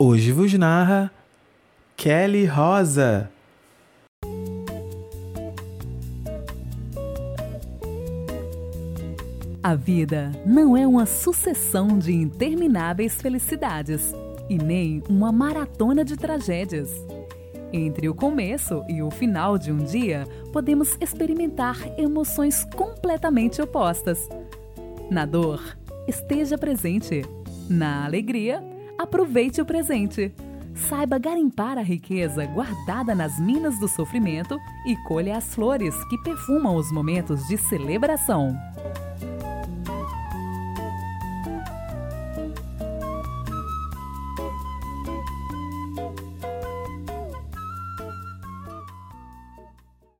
Hoje vos narra Kelly Rosa. A vida não é uma sucessão de intermináveis felicidades e nem uma maratona de tragédias. Entre o começo e o final de um dia, podemos experimentar emoções completamente opostas. Na dor, esteja presente. Na alegria, aproveite o presente. Saiba garimpar a riqueza guardada nas minas do sofrimento e colha as flores que perfumam os momentos de celebração.